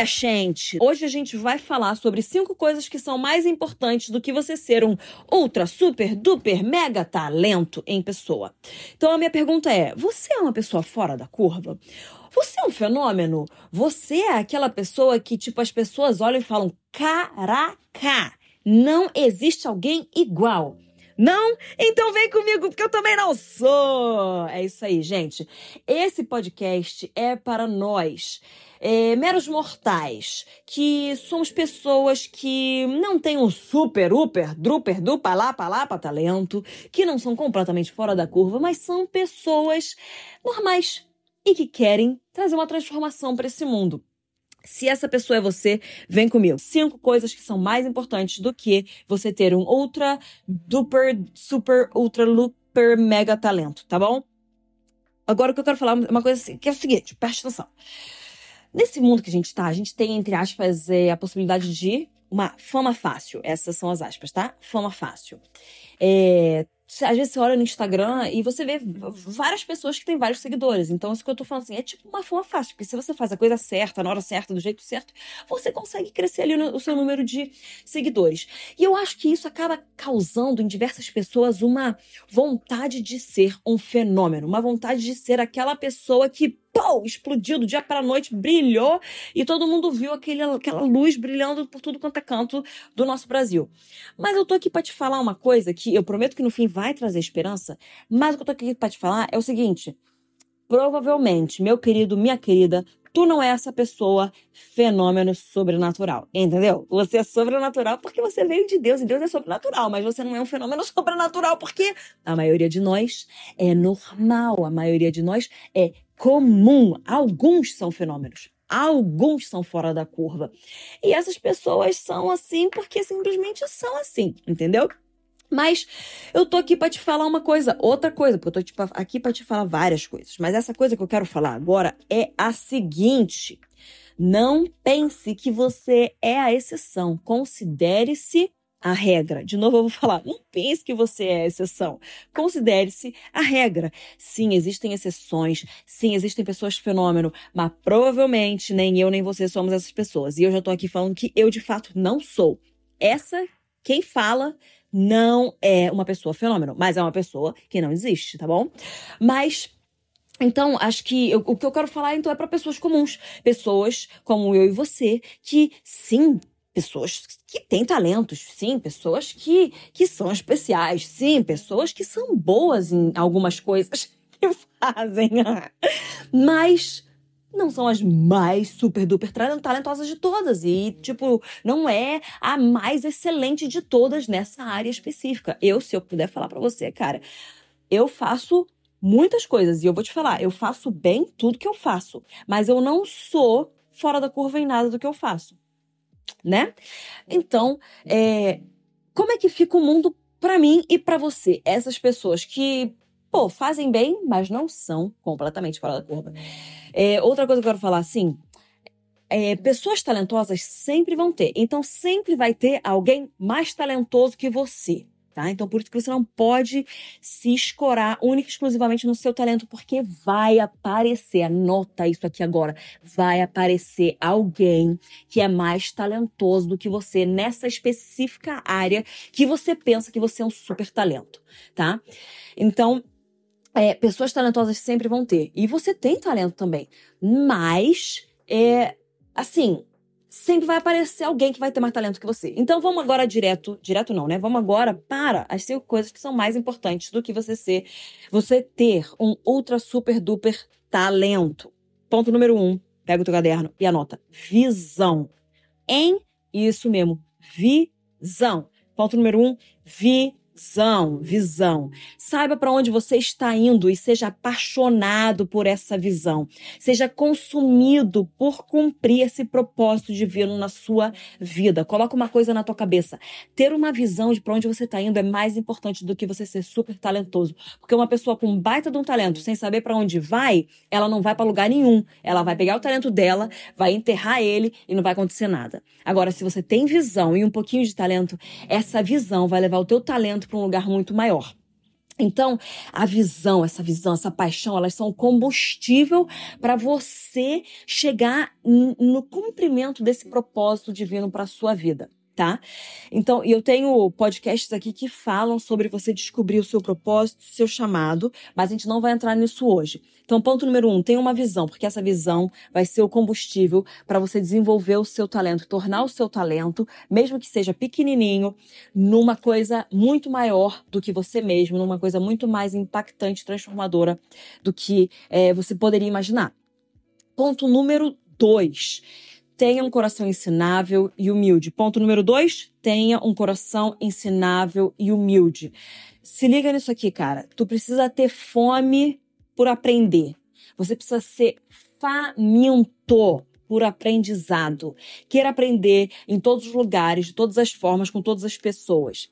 minha gente! Hoje a gente vai falar sobre cinco coisas que são mais importantes do que você ser um ultra, super, duper, mega talento em pessoa. Então a minha pergunta é: você é uma pessoa fora da curva? Você é um fenômeno? Você é aquela pessoa que, tipo, as pessoas olham e falam: caraca, não existe alguém igual. Não? Então vem comigo, porque eu também não sou. É isso aí, gente. Esse podcast é para nós, é, meros mortais, que somos pessoas que não têm um super, uper, druper, dupa, lá, palapa, talento, que não são completamente fora da curva, mas são pessoas normais e que querem trazer uma transformação para esse mundo. Se essa pessoa é você, vem comigo. Cinco coisas que são mais importantes do que você ter um ultra, duper, super, ultra, luper, mega talento, tá bom? Agora o que eu quero falar é uma coisa assim, que é o seguinte, preste atenção. Nesse mundo que a gente tá, a gente tem, entre aspas, é, a possibilidade de uma fama fácil. Essas são as aspas, tá? Fama fácil. É, às vezes você olha no Instagram e você vê várias pessoas que têm vários seguidores. Então, isso que eu tô falando assim, é tipo uma forma fácil, porque se você faz a coisa certa, na hora certa, do jeito certo, você consegue crescer ali no, o seu número de seguidores. E eu acho que isso acaba causando em diversas pessoas uma vontade de ser um fenômeno, uma vontade de ser aquela pessoa que pô, explodiu do dia para a noite, brilhou e todo mundo viu aquele, aquela luz brilhando por tudo quanto é canto do nosso Brasil. Mas eu tô aqui para te falar uma coisa que eu prometo que no fim vai trazer esperança, mas o que eu tô aqui para te falar é o seguinte: provavelmente, meu querido, minha querida, tu não é essa pessoa fenômeno sobrenatural, entendeu? Você é sobrenatural porque você veio de Deus e Deus é sobrenatural, mas você não é um fenômeno sobrenatural porque a maioria de nós é normal, a maioria de nós é comum. Alguns são fenômenos. Alguns são fora da curva. E essas pessoas são assim porque simplesmente são assim, entendeu? Mas eu tô aqui para te falar uma coisa, outra coisa, porque eu tô tipo, aqui para te falar várias coisas. Mas essa coisa que eu quero falar agora é a seguinte: não pense que você é a exceção. Considere-se a regra. De novo, eu vou falar, não pense que você é exceção. Considere-se a regra. Sim, existem exceções, sim, existem pessoas fenômeno, mas provavelmente nem eu nem você somos essas pessoas. E eu já tô aqui falando que eu de fato não sou. Essa, quem fala, não é uma pessoa fenômeno, mas é uma pessoa que não existe, tá bom? Mas então, acho que eu, o que eu quero falar então é para pessoas comuns, pessoas como eu e você, que sim, pessoas que têm talentos, sim, pessoas que, que são especiais, sim, pessoas que são boas em algumas coisas que fazem, mas não são as mais super duper talentosas de todas. E tipo não é a mais excelente de todas nessa área específica. Eu, se eu puder falar para você, cara, eu faço muitas coisas. E eu vou te falar, eu faço bem tudo que eu faço, mas eu não sou fora da curva em nada do que eu faço né? Então, é, como é que fica o mundo para mim e para você? Essas pessoas que, pô, fazem bem, mas não são completamente fora da curva. É, outra coisa que eu quero falar, assim, é, pessoas talentosas sempre vão ter. Então, sempre vai ter alguém mais talentoso que você. Tá? Então, por isso que você não pode se escorar única e exclusivamente no seu talento, porque vai aparecer, anota isso aqui agora, vai aparecer alguém que é mais talentoso do que você nessa específica área que você pensa que você é um super talento, tá? Então, é, pessoas talentosas sempre vão ter. E você tem talento também. Mas, é, assim, sempre vai aparecer alguém que vai ter mais talento que você. Então vamos agora direto, direto não, né? Vamos agora para as cinco coisas que são mais importantes do que você ser, você ter um ultra super duper talento. Ponto número um, pega o teu caderno e anota: visão. Em isso mesmo, visão. Ponto número um, visão visão, visão. Saiba para onde você está indo e seja apaixonado por essa visão. Seja consumido por cumprir esse propósito divino na sua vida. Coloca uma coisa na tua cabeça. Ter uma visão de para onde você está indo é mais importante do que você ser super talentoso. Porque uma pessoa com baita de um talento, sem saber para onde vai, ela não vai para lugar nenhum. Ela vai pegar o talento dela, vai enterrar ele e não vai acontecer nada. Agora, se você tem visão e um pouquinho de talento, essa visão vai levar o teu talento para um lugar muito maior. Então, a visão, essa visão, essa paixão, elas são combustível para você chegar no cumprimento desse propósito divino para a sua vida tá? Então, eu tenho podcasts aqui que falam sobre você descobrir o seu propósito, o seu chamado, mas a gente não vai entrar nisso hoje. Então, ponto número um, tenha uma visão, porque essa visão vai ser o combustível para você desenvolver o seu talento, tornar o seu talento, mesmo que seja pequenininho, numa coisa muito maior do que você mesmo, numa coisa muito mais impactante, transformadora do que é, você poderia imaginar. Ponto número dois tenha um coração ensinável e humilde. Ponto número dois, tenha um coração ensinável e humilde. Se liga nisso aqui, cara. Tu precisa ter fome por aprender. Você precisa ser faminto por aprendizado. Queira aprender em todos os lugares, de todas as formas, com todas as pessoas.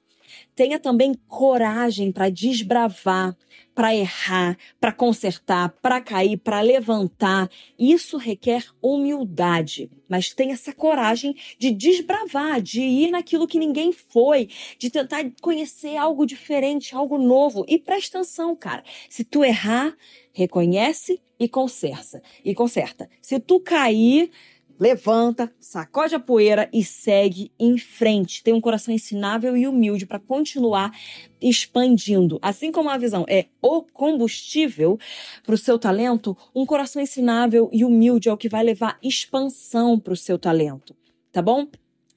Tenha também coragem para desbravar, para errar, para consertar, para cair, para levantar. Isso requer humildade, mas tenha essa coragem de desbravar, de ir naquilo que ninguém foi, de tentar conhecer algo diferente, algo novo. E presta atenção, cara. Se tu errar, reconhece e conserta. E conserta. Se tu cair, levanta, sacode a poeira e segue em frente. Tem um coração ensinável e humilde para continuar expandindo. Assim como a visão é o combustível para o seu talento, um coração ensinável e humilde é o que vai levar expansão para o seu talento. Tá bom?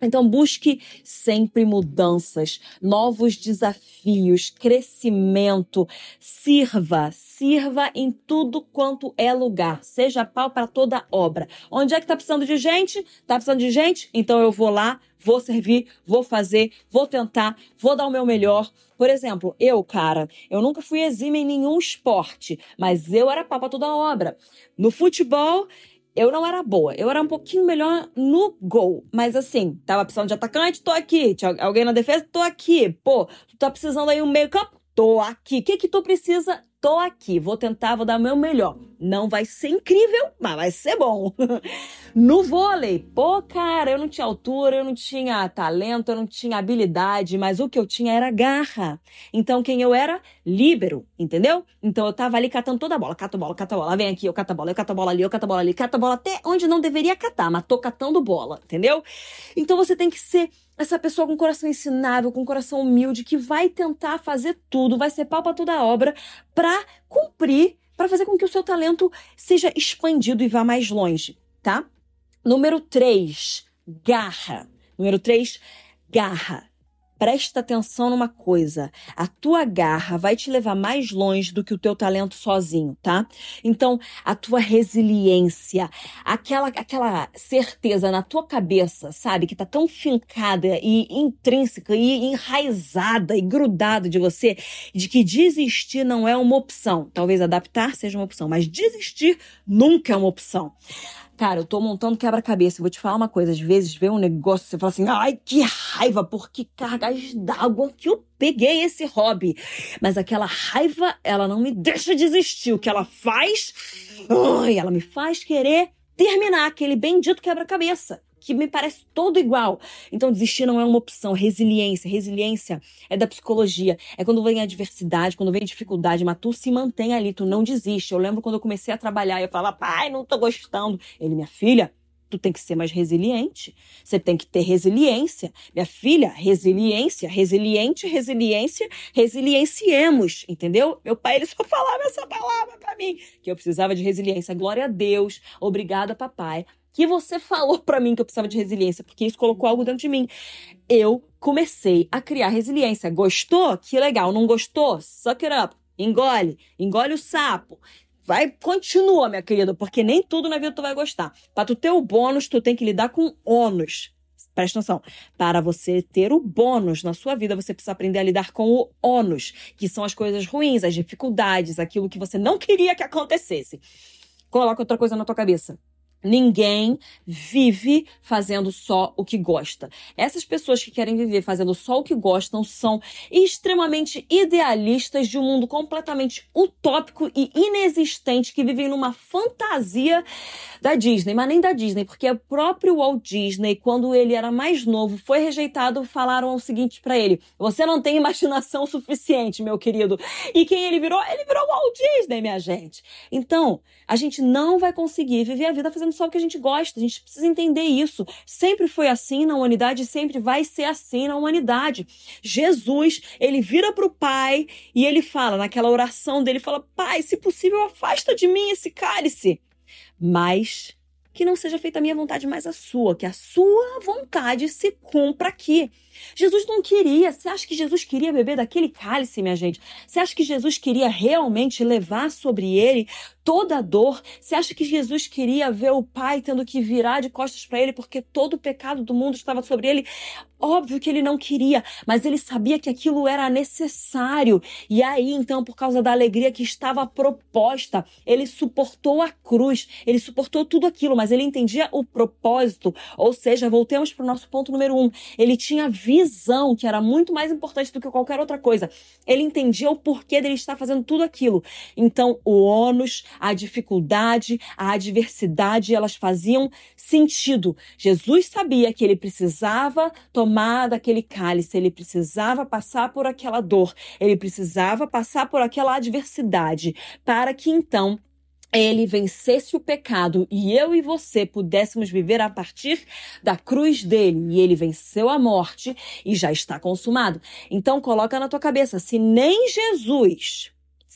Então, busque sempre mudanças, novos desafios, crescimento. Sirva, sirva em tudo quanto é lugar. Seja pau para toda obra. Onde é que está precisando de gente? Está precisando de gente? Então eu vou lá, vou servir, vou fazer, vou tentar, vou dar o meu melhor. Por exemplo, eu, cara, eu nunca fui exime em nenhum esporte, mas eu era pau para toda obra. No futebol, eu não era boa. Eu era um pouquinho melhor no gol. Mas assim, tava precisando de atacante, tô aqui. Tinha alguém na defesa, tô aqui. Pô, tu tá precisando aí um meio campo? Tô aqui. O que que tu precisa? tô aqui, vou tentar, vou dar o meu melhor. Não vai ser incrível, mas vai ser bom. no vôlei, pô, cara, eu não tinha altura, eu não tinha talento, eu não tinha habilidade, mas o que eu tinha era garra. Então, quem eu era? Líbero, entendeu? Então, eu tava ali catando toda a bola, cata a bola, cata a bola, vem aqui, eu cato a bola, eu cato a bola ali, eu cato a bola ali, cato a bola até onde não deveria catar, mas tô catando bola, entendeu? Então, você tem que ser essa pessoa com coração ensinável, com coração humilde, que vai tentar fazer tudo, vai ser pau pra toda a obra para cumprir, para fazer com que o seu talento seja expandido e vá mais longe, tá? Número 3, garra. Número 3, garra presta atenção numa coisa. A tua garra vai te levar mais longe do que o teu talento sozinho, tá? Então, a tua resiliência, aquela aquela certeza na tua cabeça, sabe, que tá tão fincada e intrínseca e enraizada e grudada de você, de que desistir não é uma opção. Talvez adaptar seja uma opção, mas desistir nunca é uma opção. Cara, eu tô montando quebra-cabeça. Vou te falar uma coisa. Às vezes vê um negócio, você fala assim, ai, que raiva, por que cargas d'água que eu peguei esse hobby. Mas aquela raiva, ela não me deixa desistir. O que ela faz, ai, ela me faz querer terminar aquele bendito quebra-cabeça que me parece todo igual. Então, desistir não é uma opção. Resiliência. Resiliência é da psicologia. É quando vem a adversidade, quando vem a dificuldade, mas tu se mantém ali, tu não desiste. Eu lembro quando eu comecei a trabalhar, eu falava, pai, não tô gostando. Ele, minha filha, tu tem que ser mais resiliente. Você tem que ter resiliência. Minha filha, resiliência, resiliente, resiliência, resilienciemos, entendeu? Meu pai, ele só falava essa palavra para mim, que eu precisava de resiliência. Glória a Deus. Obrigada, papai que você falou para mim que eu precisava de resiliência, porque isso colocou algo dentro de mim. Eu comecei a criar resiliência. Gostou? Que legal. Não gostou? Suck it up. Engole. Engole o sapo. Vai, continua, minha querida, porque nem tudo na vida tu vai gostar. Para tu ter o bônus, tu tem que lidar com ônus. Presta atenção. Para você ter o bônus na sua vida, você precisa aprender a lidar com o ônus, que são as coisas ruins, as dificuldades, aquilo que você não queria que acontecesse. Coloca outra coisa na tua cabeça Ninguém vive fazendo só o que gosta. Essas pessoas que querem viver fazendo só o que gostam são extremamente idealistas de um mundo completamente utópico e inexistente que vivem numa fantasia da Disney, mas nem da Disney, porque o próprio Walt Disney, quando ele era mais novo, foi rejeitado, falaram o seguinte para ele: "Você não tem imaginação suficiente, meu querido". E quem ele virou? Ele virou Walt Disney, minha gente. Então, a gente não vai conseguir viver a vida fazendo fazendo só o que a gente gosta. A gente precisa entender isso. Sempre foi assim na humanidade e sempre vai ser assim na humanidade. Jesus, ele vira para o Pai e ele fala, naquela oração dele, fala: Pai, se possível, afasta de mim esse cálice. Mas que não seja feita a minha vontade, mas a sua, que a sua vontade se cumpra aqui. Jesus não queria. Você acha que Jesus queria beber daquele cálice, minha gente? Você acha que Jesus queria realmente levar sobre ele toda a dor? Você acha que Jesus queria ver o Pai tendo que virar de costas para ele porque todo o pecado do mundo estava sobre ele? Óbvio que ele não queria, mas ele sabia que aquilo era necessário. E aí, então, por causa da alegria que estava proposta, ele suportou a cruz, ele suportou tudo aquilo, mas ele entendia o propósito. Ou seja, voltemos para o nosso ponto número um. Ele tinha visão, que era muito mais importante do que qualquer outra coisa. Ele entendia o porquê dele estar fazendo tudo aquilo. Então, o ônus, a dificuldade, a adversidade, elas faziam sentido. Jesus sabia que ele precisava tomar daquele cálice, ele precisava passar por aquela dor, ele precisava passar por aquela adversidade, para que então ele vencesse o pecado e eu e você pudéssemos viver a partir da cruz dele. E ele venceu a morte e já está consumado. Então coloca na tua cabeça, se nem Jesus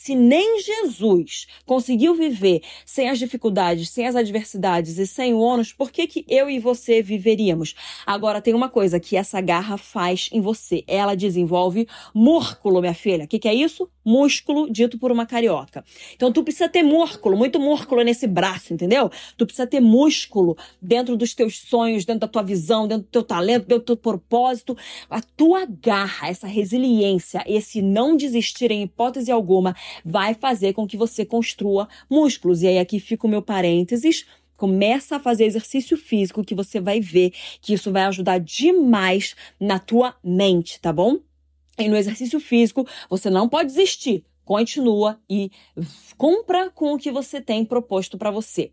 se nem Jesus conseguiu viver sem as dificuldades, sem as adversidades e sem o ônus, por que, que eu e você viveríamos? Agora, tem uma coisa que essa garra faz em você. Ela desenvolve músculo, minha filha. O que, que é isso? Músculo dito por uma carioca. Então, tu precisa ter músculo, muito músculo nesse braço, entendeu? Tu precisa ter músculo dentro dos teus sonhos, dentro da tua visão, dentro do teu talento, dentro do teu propósito. A tua garra, essa resiliência, esse não desistir em hipótese alguma, vai fazer com que você construa músculos. E aí aqui fica o meu parênteses. Começa a fazer exercício físico que você vai ver que isso vai ajudar demais na tua mente, tá bom? E no exercício físico, você não pode desistir. Continua e cumpra com o que você tem proposto para você.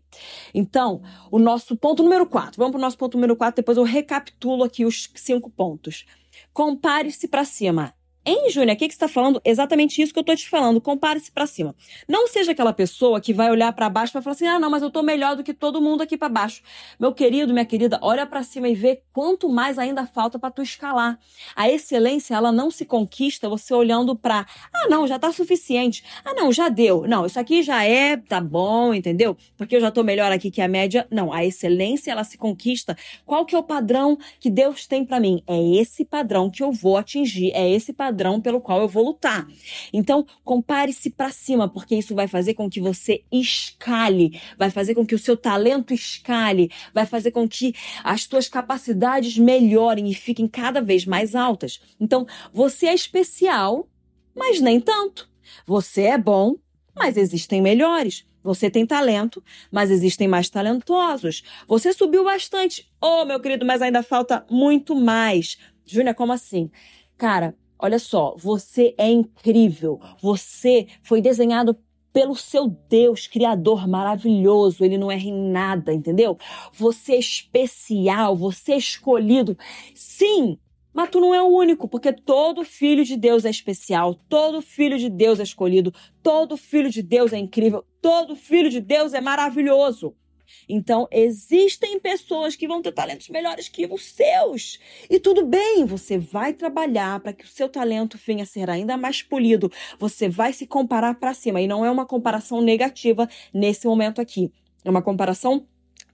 Então, o nosso ponto número 4. Vamos para o nosso ponto número 4, depois eu recapitulo aqui os cinco pontos. Compare-se para cima. Hein, Júnior, o que, está falando? Exatamente isso que eu estou te falando. Compare-se para cima. Não seja aquela pessoa que vai olhar para baixo vai falar assim: ah, não, mas eu estou melhor do que todo mundo aqui para baixo. Meu querido, minha querida, olha para cima e vê quanto mais ainda falta para tu escalar. A excelência, ela não se conquista você olhando para, ah, não, já está suficiente. Ah, não, já deu. Não, isso aqui já é, tá bom, entendeu? Porque eu já estou melhor aqui que a média. Não, a excelência, ela se conquista. Qual que é o padrão que Deus tem para mim? É esse padrão que eu vou atingir. É esse padrão padrão pelo qual eu vou lutar. Então, compare-se para cima, porque isso vai fazer com que você escale, vai fazer com que o seu talento escale, vai fazer com que as tuas capacidades melhorem e fiquem cada vez mais altas. Então, você é especial, mas nem tanto. Você é bom, mas existem melhores. Você tem talento, mas existem mais talentosos. Você subiu bastante. Oh, meu querido, mas ainda falta muito mais. Júnia, como assim? Cara, Olha só, você é incrível. Você foi desenhado pelo seu Deus, Criador maravilhoso. Ele não erra em nada, entendeu? Você é especial, você é escolhido. Sim, mas tu não é o único, porque todo filho de Deus é especial, todo filho de Deus é escolhido, todo filho de Deus é incrível, todo filho de Deus é maravilhoso. Então, existem pessoas que vão ter talentos melhores que os seus. E tudo bem, você vai trabalhar para que o seu talento venha a ser ainda mais polido. Você vai se comparar para cima. E não é uma comparação negativa nesse momento aqui. É uma comparação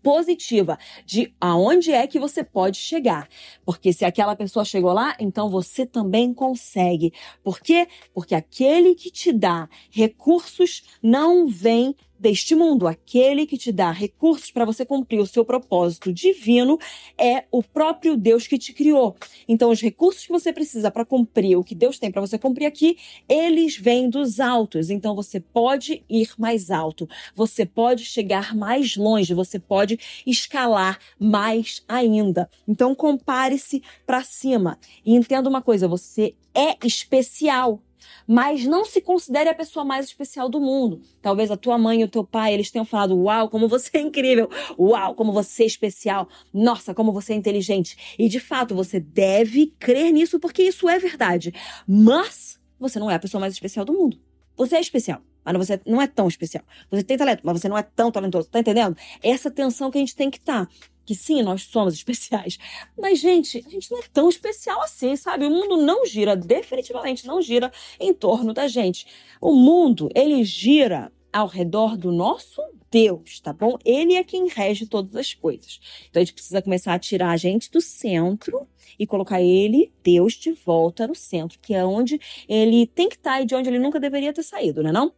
positiva de aonde é que você pode chegar. Porque se aquela pessoa chegou lá, então você também consegue. Por quê? Porque aquele que te dá recursos não vem deste mundo. Aquele que te dá recursos para você cumprir o seu propósito divino é o próprio Deus que te criou. Então, os recursos que você precisa para cumprir o que Deus tem para você cumprir aqui, eles vêm dos altos. Então, você pode ir mais alto, você pode chegar mais longe, você pode escalar mais ainda. Então, compare-se para cima e entenda uma coisa: você é especial mas não se considere a pessoa mais especial do mundo. Talvez a tua mãe e o teu pai, eles tenham falado: "Uau, como você é incrível! Uau, como você é especial! Nossa, como você é inteligente!". E de fato, você deve crer nisso porque isso é verdade. Mas você não é a pessoa mais especial do mundo. Você é especial mas você não é tão especial. Você tem talento, mas você não é tão talentoso. Tá entendendo? Essa tensão que a gente tem que estar. Tá que sim, nós somos especiais. Mas, gente, a gente não é tão especial assim, sabe? O mundo não gira, definitivamente não gira em torno da gente. O mundo, ele gira ao redor do nosso Deus, tá bom? Ele é quem rege todas as coisas. Então a gente precisa começar a tirar a gente do centro e colocar ele, Deus, de volta no centro, que é onde ele tem que estar tá e de onde ele nunca deveria ter saído, né não?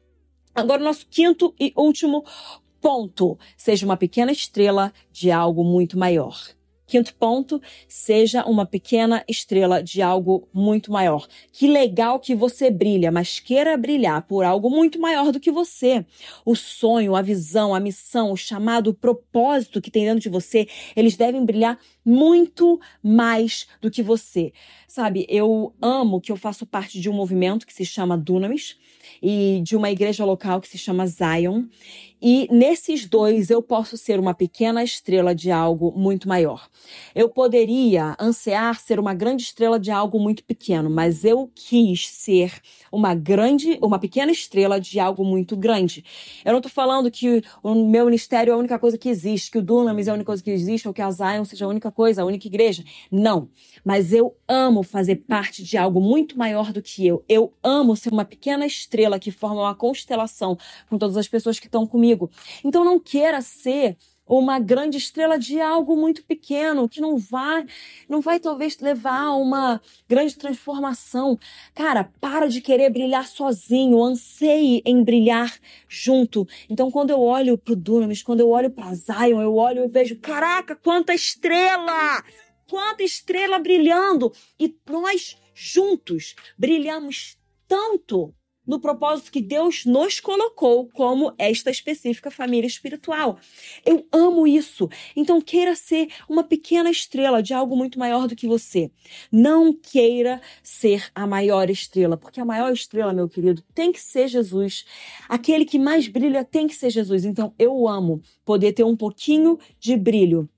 Agora, o nosso quinto e último ponto, seja uma pequena estrela de algo muito maior. Quinto ponto, seja uma pequena estrela de algo muito maior. Que legal que você brilha, mas queira brilhar por algo muito maior do que você. O sonho, a visão, a missão, o chamado, o propósito que tem dentro de você, eles devem brilhar muito mais do que você. Sabe, eu amo que eu faço parte de um movimento que se chama Dunamis e de uma igreja local que se chama Zion. E nesses dois eu posso ser uma pequena estrela de algo muito maior. Eu poderia ansiar ser uma grande estrela de algo muito pequeno, mas eu quis ser uma grande, uma pequena estrela de algo muito grande. Eu não estou falando que o meu ministério é a única coisa que existe, que o Dunamis é a única coisa que existe, ou que a Zion seja a única coisa, a única igreja. Não. Mas eu amo fazer parte de algo muito maior do que eu. Eu amo ser uma pequena estrela que forma uma constelação com todas as pessoas que estão comigo. Então não queira ser uma grande estrela de algo muito pequeno que não vai, não vai talvez levar a uma grande transformação. Cara, para de querer brilhar sozinho, anseie em brilhar junto. Então, quando eu olho pro Dunamis, quando eu olho para Zion, eu olho e vejo, caraca, quanta estrela! Quanta estrela brilhando! E nós juntos brilhamos tanto no propósito que Deus nos colocou como esta específica família espiritual. Eu amo isso. Então queira ser uma pequena estrela de algo muito maior do que você. Não queira ser a maior estrela, porque a maior estrela, meu querido, tem que ser Jesus. Aquele que mais brilha tem que ser Jesus. Então eu amo poder ter um pouquinho de brilho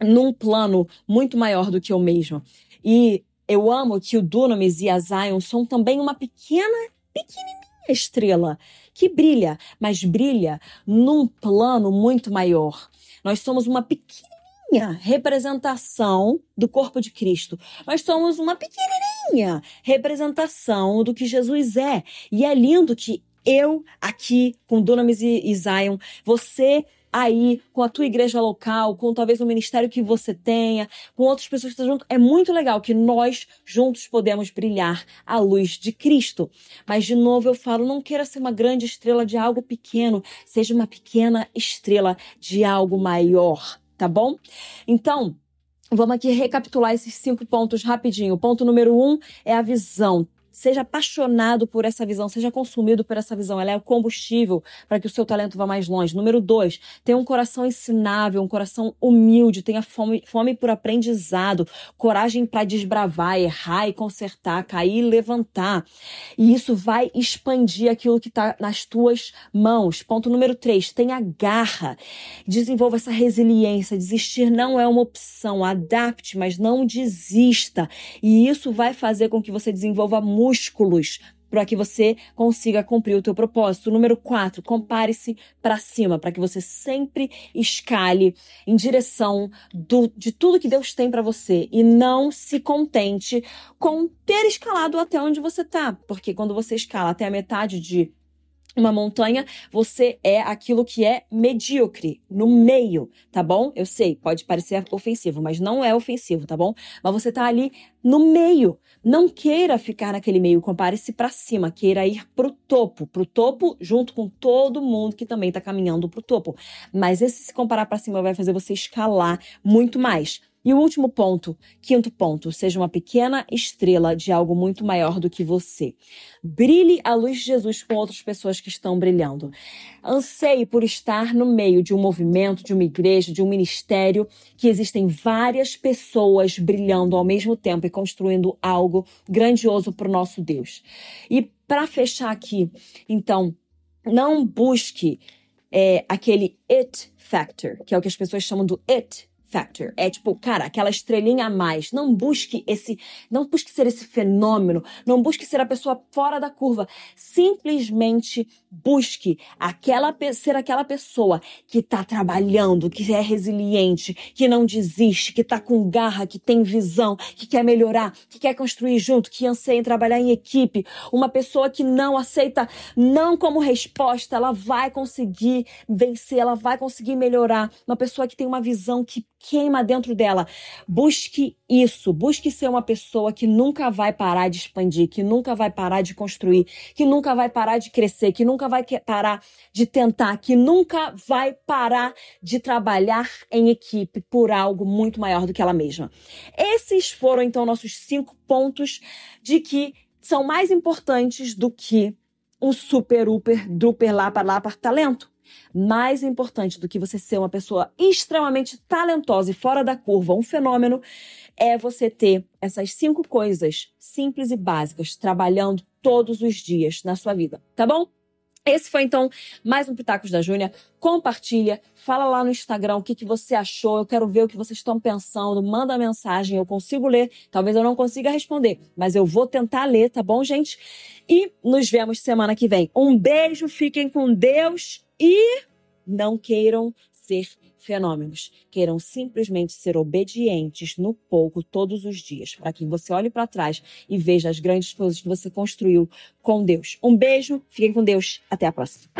num plano muito maior do que eu mesma. E eu amo que o Dunamis e a Zion são também uma pequena pequenininha estrela que brilha, mas brilha num plano muito maior. Nós somos uma pequenininha representação do corpo de Cristo. Nós somos uma pequenininha representação do que Jesus é. E é lindo que eu aqui com Dunamis e Zion, você aí com a tua igreja local, com talvez o ministério que você tenha, com outras pessoas que estão junto. É muito legal que nós juntos podemos brilhar a luz de Cristo. Mas de novo eu falo, não queira ser uma grande estrela de algo pequeno, seja uma pequena estrela de algo maior, tá bom? Então, Vamos aqui recapitular esses cinco pontos rapidinho. Ponto número um é a visão. Seja apaixonado por essa visão, seja consumido por essa visão. Ela é o combustível para que o seu talento vá mais longe. Número dois, tenha um coração ensinável, um coração humilde, tenha fome, fome por aprendizado, coragem para desbravar, errar e consertar, cair e levantar. E isso vai expandir aquilo que está nas tuas mãos. Ponto número três, tenha garra. Desenvolva essa resiliência. Desistir não é uma opção. Adapte, mas não desista. E isso vai fazer com que você desenvolva muito músculos para que você consiga cumprir o teu propósito. Número quatro, compare-se para cima, para que você sempre escale em direção do, de tudo que Deus tem para você e não se contente com ter escalado até onde você tá, porque quando você escala até a metade de uma montanha, você é aquilo que é medíocre, no meio, tá bom? Eu sei, pode parecer ofensivo, mas não é ofensivo, tá bom? Mas você tá ali no meio. Não queira ficar naquele meio, compare-se para cima, queira ir pro topo, pro topo junto com todo mundo que também tá caminhando pro topo. Mas esse se comparar para cima vai fazer você escalar muito mais. E o último ponto, quinto ponto, seja uma pequena estrela de algo muito maior do que você. Brilhe a luz de Jesus com outras pessoas que estão brilhando. Anseie por estar no meio de um movimento, de uma igreja, de um ministério, que existem várias pessoas brilhando ao mesmo tempo e construindo algo grandioso para o nosso Deus. E para fechar aqui, então, não busque é, aquele it factor, que é o que as pessoas chamam do it factor. É tipo, cara, aquela estrelinha a mais. Não busque esse, não busque ser esse fenômeno, não busque ser a pessoa fora da curva. Simplesmente busque aquela ser aquela pessoa que tá trabalhando, que é resiliente, que não desiste, que tá com garra, que tem visão, que quer melhorar, que quer construir junto, que anseia em trabalhar em equipe. Uma pessoa que não aceita não como resposta, ela vai conseguir vencer, ela vai conseguir melhorar. Uma pessoa que tem uma visão que queima dentro dela. Busque isso, busque ser uma pessoa que nunca vai parar de expandir, que nunca vai parar de construir, que nunca vai parar de crescer, que nunca vai parar de tentar, que nunca vai parar de trabalhar em equipe por algo muito maior do que ela mesma. Esses foram então nossos cinco pontos de que são mais importantes do que um super, uper, duper, lá para lá para talento mais importante do que você ser uma pessoa extremamente talentosa e fora da curva, um fenômeno, é você ter essas cinco coisas simples e básicas trabalhando todos os dias na sua vida, tá bom? Esse foi então mais um Pitacos da Júnia. Compartilha, fala lá no Instagram o que, que você achou. Eu quero ver o que vocês estão pensando. Manda mensagem, eu consigo ler. Talvez eu não consiga responder, mas eu vou tentar ler, tá bom, gente? E nos vemos semana que vem. Um beijo, fiquem com Deus e não queiram ser fenômenos, queiram simplesmente ser obedientes no pouco todos os dias, para que você olhe para trás e veja as grandes coisas que você construiu com Deus. Um beijo, fiquem com Deus, até a próxima.